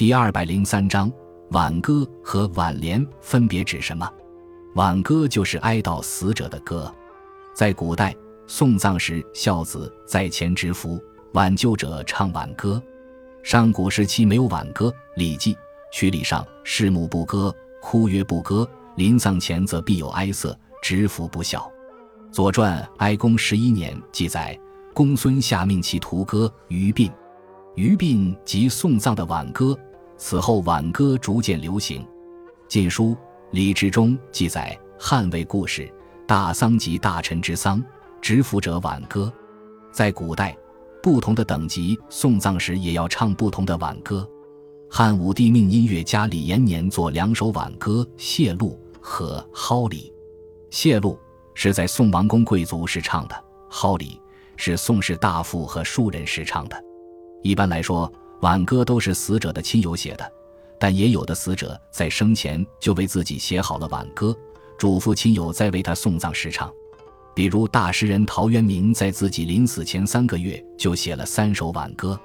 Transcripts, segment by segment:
第二百零三章挽歌和挽联分别指什么？挽歌就是哀悼死者的歌，在古代送葬时，孝子在前执服，挽救者唱挽歌。上古时期没有挽歌，《礼记·曲礼》上“事木不歌，哭曰不歌”，临丧前则必有哀色，执服不孝。《左传·哀公十一年》记载，公孙夏命其屠歌于殡。于殡即送葬的挽歌，此后挽歌逐渐流行。《晋书·礼志》中记载，汉魏故事，大丧及大臣之丧，执服者挽歌。在古代，不同的等级送葬时也要唱不同的挽歌。汉武帝命音乐家李延年作两首挽歌，《谢露》和《蒿里》。《谢露》是在送王公贵族时唱的，《蒿里》是宋士大夫和庶人时唱的。一般来说，挽歌都是死者的亲友写的，但也有的死者在生前就为自己写好了挽歌，嘱咐亲友再为他送葬时唱。比如大诗人陶渊明在自己临死前三个月就写了三首挽歌。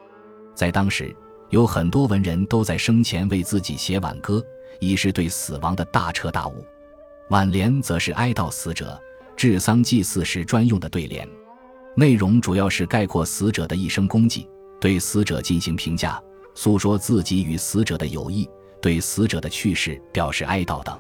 在当时，有很多文人都在生前为自己写挽歌，以示对死亡的大彻大悟。挽联则是哀悼死者、治丧祭祀时专用的对联，内容主要是概括死者的一生功绩。对死者进行评价，诉说自己与死者的友谊，对死者的去世表示哀悼等。